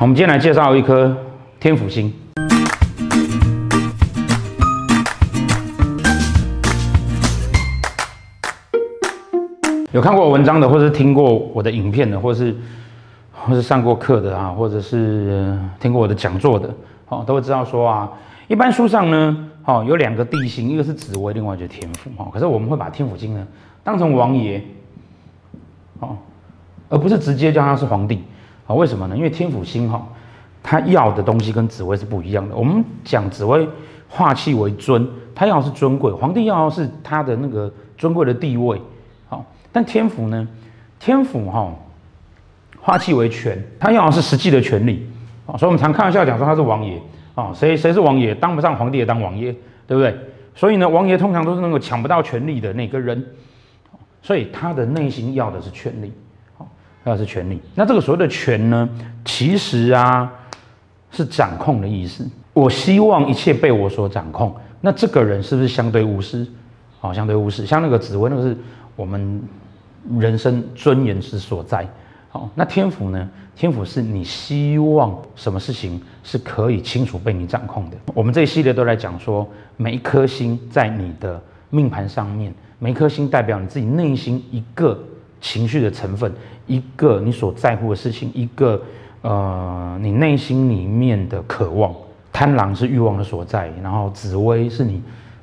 我们今天来介绍一颗天府星。有看过我文章的，或是听过我的影片的，或是或是上过课的啊，或者是听过我的讲座的，哦，都会知道说啊，一般书上呢，哦，有两个帝星，一个是紫微，另外就是天府，哦，可是我们会把天府星呢当成王爷，哦，而不是直接叫他是皇帝，啊，为什么呢？因为天府星哈，他要的东西跟紫微是不一样的。我们讲紫微化气为尊，他要的是尊贵，皇帝要的是他的那个尊贵的地位。但天府呢？天府哈，化气为权，他要的是实际的权力啊，所以我们常开玩笑讲说他是王爷啊，谁谁是王爷？当不上皇帝也当王爷，对不对？所以呢，王爷通常都是那个抢不到权力的那个人，所以他的内心要的是权力，那是权力。那这个所谓的权呢，其实啊是掌控的意思。我希望一切被我所掌控，那这个人是不是相对无私？好，相对无私，像那个紫薇，那个是我们。人生尊严之所在，好，那天府呢？天府是你希望什么事情是可以清楚被你掌控的。我们这一系列都来讲说，每一颗星在你的命盘上面，每一颗星代表你自己内心一个情绪的成分，一个你所在乎的事情，一个呃你内心里面的渴望。贪狼是欲望的所在，然后紫微是你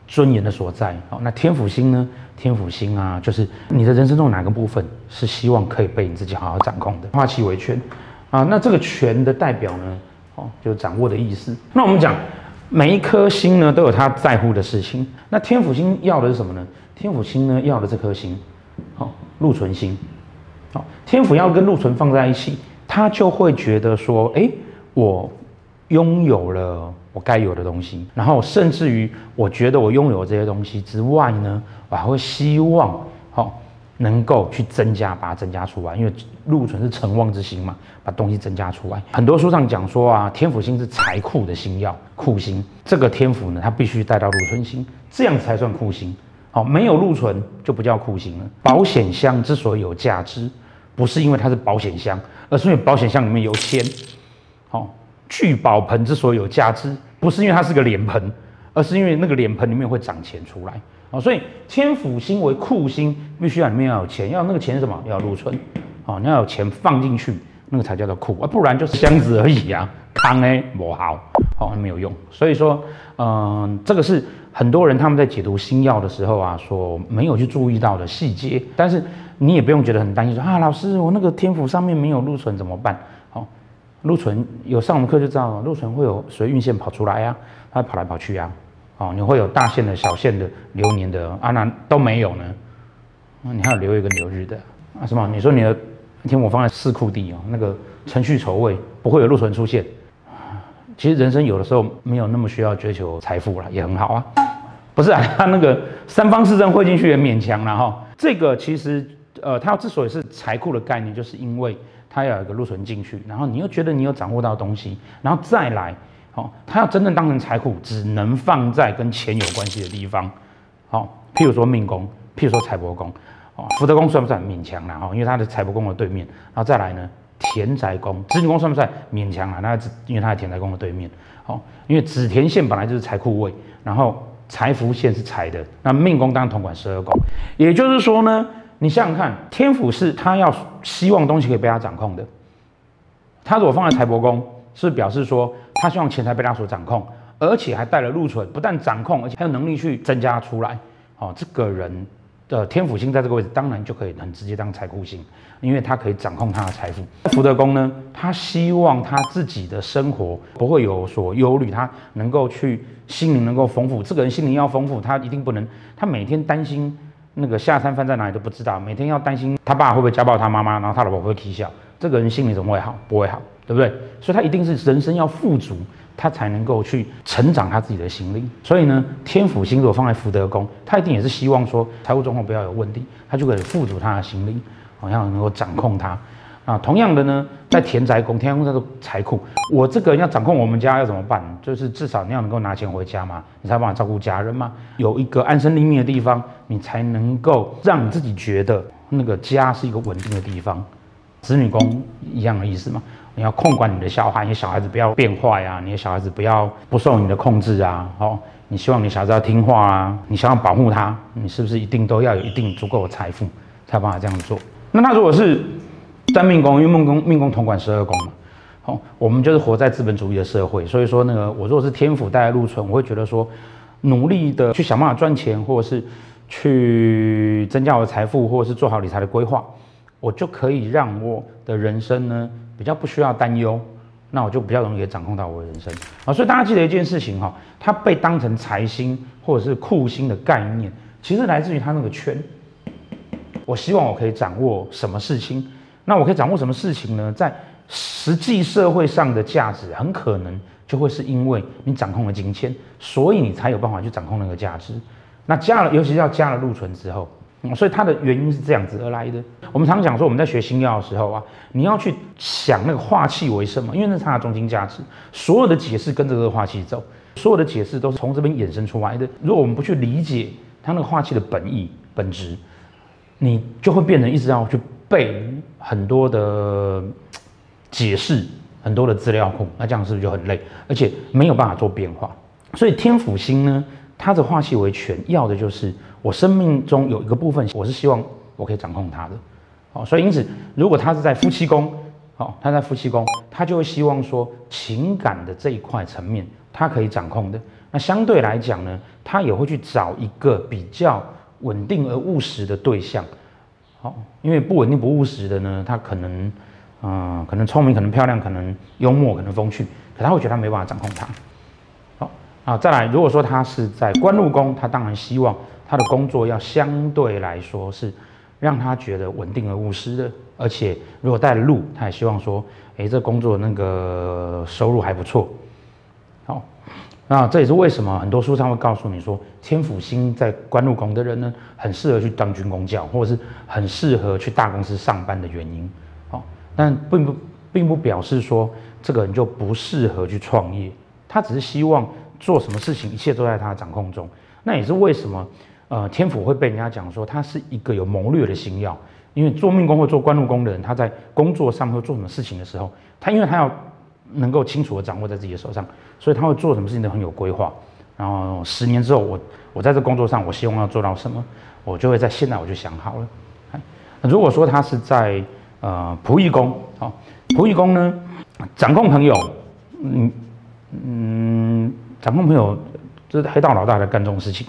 尊严的所在。好，那天府星呢？天府星啊，就是你的人生中哪个部分是希望可以被你自己好好掌控的？化气为权啊，那这个权的代表呢，哦，就掌握的意思。那我们讲每一颗星呢，都有他在乎的事情。那天府星要的是什么呢？天府星呢，要的这颗星，禄存星，好，天府要跟禄存放在一起，他就会觉得说，哎，我拥有了。我该有的东西，然后甚至于我觉得我拥有这些东西之外呢，我还会希望好能够去增加，把它增加出来，因为禄存是成旺之星嘛，把东西增加出来。很多书上讲说啊，天府星是财库的星曜，库星。这个天府呢，它必须带到禄存星，这样才算库星。好，没有禄存就不叫库星了。保险箱之所以有价值，不是因为它是保险箱，而是因为保险箱里面有钱。好。聚宝盆之所以有价值，不是因为它是个脸盆，而是因为那个脸盆里面会长钱出来啊。所以天府星为库星，必须要里面要有钱，要那个钱什么？要禄存好，你要有钱放进去，那个才叫做库啊，不然就是箱子而已啊。康哎，不好，好哦，没有用。所以说，嗯、这个是很多人他们在解读星曜的时候啊，所没有去注意到的细节。但是你也不用觉得很担心说，啊，老师，我那个天府上面没有禄存怎么办？哦禄存有上我们课就知道了，禄存会有随运线跑出来呀、啊，它跑来跑去呀、啊，哦，你会有大限的、小限的、流年的，啊，那都没有呢，你还有留一个流日的啊？什么？你说你的天府放在四库地哦，那个程序丑未不会有禄存出现。其实人生有的时候没有那么需要追求财富了，也很好啊。不是啊，他那个三方四正汇进去也勉强了哈。这个其实呃，他之所以是财库的概念，就是因为。他要有一个禄存进去，然后你又觉得你有掌握到东西，然后再来，好，他要真正当成财库，只能放在跟钱有关系的地方，好，譬如说命宫，譬如说财帛宫，哦，福德宫算不算勉强了哈？因为他的财帛宫的对面，然后再来呢，田宅宫，子女宫算不算勉强啊？那因为他在田宅宫的对面，好，因为子田线本来就是财库位，然后财福线是财的，那命宫当然统管十二宫，也就是说呢。你想想看，天府是他要希望东西可以被他掌控的。他如果放在财帛宫，是表示说他希望钱财被他所掌控，而且还带了禄存，不但掌控，而且还有能力去增加出来。哦，这个人的天府星在这个位置，当然就可以很直接当财库星，因为他可以掌控他的财富。福德宫呢，他希望他自己的生活不会有所忧虑，他能够去心灵能够丰富。这个人心灵要丰富，他一定不能，他每天担心。那个下餐饭在哪里都不知道，每天要担心他爸会不会家暴他妈妈，然后他老婆会不会踢笑，这个人心里怎么会好？不会好，对不对？所以他一定是人生要富足，他才能够去成长他自己的心灵。所以呢，天府星座放在福德宫，他一定也是希望说财务状况不要有问题，他就可以富足他的心灵，好像能够掌控他。啊，同样的呢，在田宅宫，田宅宫叫做财库。我这个人要掌控我们家要怎么办？就是至少你要能够拿钱回家嘛，你才有办法照顾家人嘛。有一个安身立命的地方，你才能够让你自己觉得那个家是一个稳定的地方。子女宫一样的意思嘛，你要控管你的小孩，你小孩子不要变坏啊，你的小孩子不要不受你的控制啊，哦，你希望你小孩子要听话啊，你想要保护他，你是不是一定都要有一定足够的财富才有办法这样做？那他如果是在命宫，因为命宫命宫统管十二宫嘛，好，我们就是活在资本主义的社会，所以说那个我如果是天府带来禄存，我会觉得说努力的去想办法赚钱，或者是去增加我的财富，或者是做好理财的规划。我就可以让我的人生呢比较不需要担忧，那我就比较容易掌控到我的人生啊。所以大家记得一件事情哈，它被当成财星或者是库星的概念，其实来自于它那个圈。我希望我可以掌握什么事情，那我可以掌握什么事情呢？在实际社会上的价值，很可能就会是因为你掌控了金钱，所以你才有办法去掌控那个价值。那加了，尤其是要加了禄存之后。所以它的原因是这样子而来的。我们常讲说，我们在学星曜的时候啊，你要去想那个化气为什么，因为那是它的中心价值。所有的解释跟着这个化气走，所有的解释都是从这边衍生出来的。如果我们不去理解它那个化气的本意本质，你就会变成一直要去背很多的解释，很多的资料库，那这样是不是就很累，而且没有办法做变化？所以天府星呢，他的化气为权，要的就是。我生命中有一个部分，我是希望我可以掌控他的，好，所以因此，如果他是在夫妻宫，好，他在夫妻宫，他就会希望说情感的这一块层面，他可以掌控的。那相对来讲呢，他也会去找一个比较稳定而务实的对象，好，因为不稳定不务实的呢，他可能，嗯、可能聪明，可能漂亮，可能幽默，可能风趣，可他会觉得他没办法掌控他。啊，再来，如果说他是在官禄宫，他当然希望。他的工作要相对来说是让他觉得稳定而务实的，而且如果带了禄，他也希望说，诶，这工作那个收入还不错。好，那这也是为什么很多书上会告诉你说，天府星在官禄宫的人呢，很适合去当军公教，或者是很适合去大公司上班的原因。好，但并不并不表示说这个人就不适合去创业，他只是希望做什么事情，一切都在他的掌控中。那也是为什么。呃，天府会被人家讲说他是一个有谋略的星曜，因为做命宫或做官禄宫的人，他在工作上会做什么事情的时候，他因为他要能够清楚的掌握在自己的手上，所以他会做什么事情都很有规划。然后十年之后，我我在这工作上，我希望要做到什么，我就会在现在我就想好了。如果说他是在呃仆役宫，好，仆役宫呢，掌控朋友，嗯嗯，掌控朋友，这是黑道老大在干这种事情。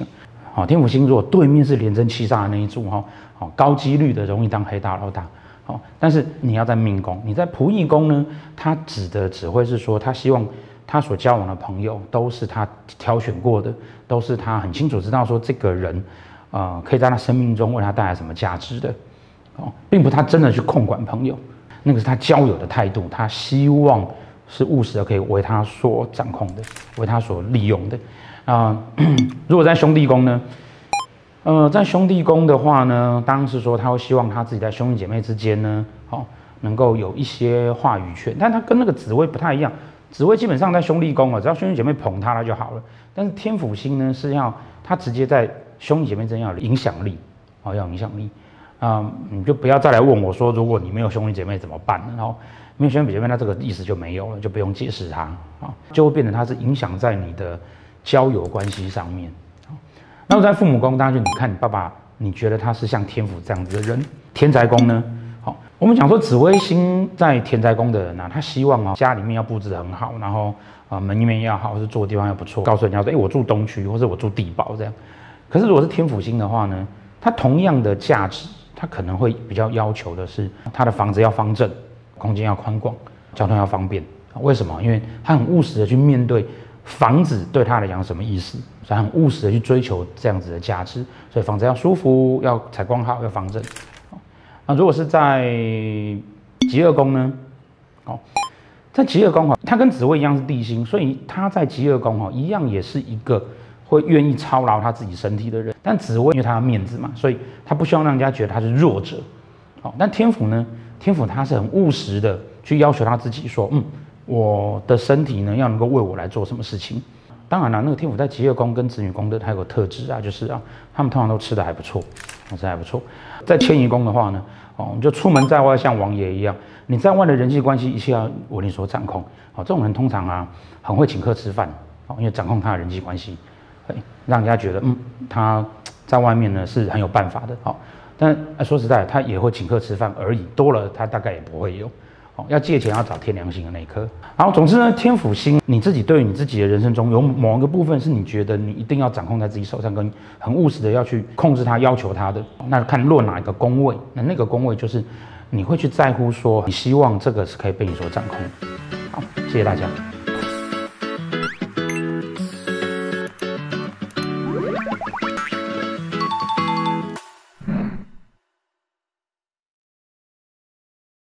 好，天府星如果对面是连针七杀的那一组哈，好，高几率的容易当黑道老大。好，但是你要在命宫，你在仆役宫呢，他指的只会是说，他希望他所交往的朋友都是他挑选过的，都是他很清楚知道说这个人，呃，可以在他生命中为他带来什么价值的。哦，并不他真的去控管朋友，那个是他交友的态度，他希望是务实的，可以为他所掌控的，为他所利用的。啊、如果在兄弟宫呢？呃，在兄弟宫的话呢，当然是说他会希望他自己在兄弟姐妹之间呢，好、哦、能够有一些话语权。但他跟那个紫薇不太一样，紫薇基本上在兄弟宫啊，只要兄弟姐妹捧他，他就好了。但是天府星呢，是要他直接在兄弟姐妹之间要有影响力，哦，要有影响力。啊、你就不要再来问我说，如果你没有兄弟姐妹怎么办？然后。没有兄弟姐妹，那这个意思就没有了，就不用解释它啊，就会变成它是影响在你的交友关系上面。那么在父母宫，当然就你看你爸爸，你觉得他是像天府这样子的人。天宅宫呢？好，我们讲说紫微星在天宅宫的人呢、啊，他希望啊家里面要布置得很好，然后啊门面要好，或是住的地方要不错，告诉人家说，哎，我住东区，或者我住地堡这样。可是如果是天府星的话呢，它同样的价值，他可能会比较要求的是，他的房子要方正。空间要宽广，交通要方便。为什么？因为他很务实的去面对房子对他来讲什么意思，所以很务实的去追求这样子的价值。所以房子要舒服，要采光好，要方正。那如果是在疾厄宫呢？哦，在疾厄宫哈，它跟紫微一样是地星，所以他在疾厄宫哈一样也是一个会愿意操劳他自己身体的人。但紫微因为他的面子嘛，所以他不希望让人家觉得他是弱者。好，但天府呢？天府他是很务实的，去要求他自己说，嗯，我的身体呢要能够为我来做什么事情。当然了，那个天府在疾厄宫跟子女宫的，他有个特质啊，就是啊，他们通常都吃的还不错，吃的还不错。在迁移宫的话呢，哦，就出门在外像王爷一样，你在外的人际关系一切要我你所掌控。哦，这种人通常啊很会请客吃饭，哦，因为掌控他的人际关系，让人家觉得嗯他在外面呢是很有办法的。好，但说实在，他也会请客吃饭而已，多了他大概也不会有。哦，要借钱要找天梁星的那一颗。好，总之呢，天府星你自己对于你自己的人生中有某一个部分是你觉得你一定要掌控在自己手上，跟很务实的要去控制它、要求它的，那看落哪一个宫位，那那个宫位就是你会去在乎说，你希望这个是可以被你所掌控。好，谢谢大家。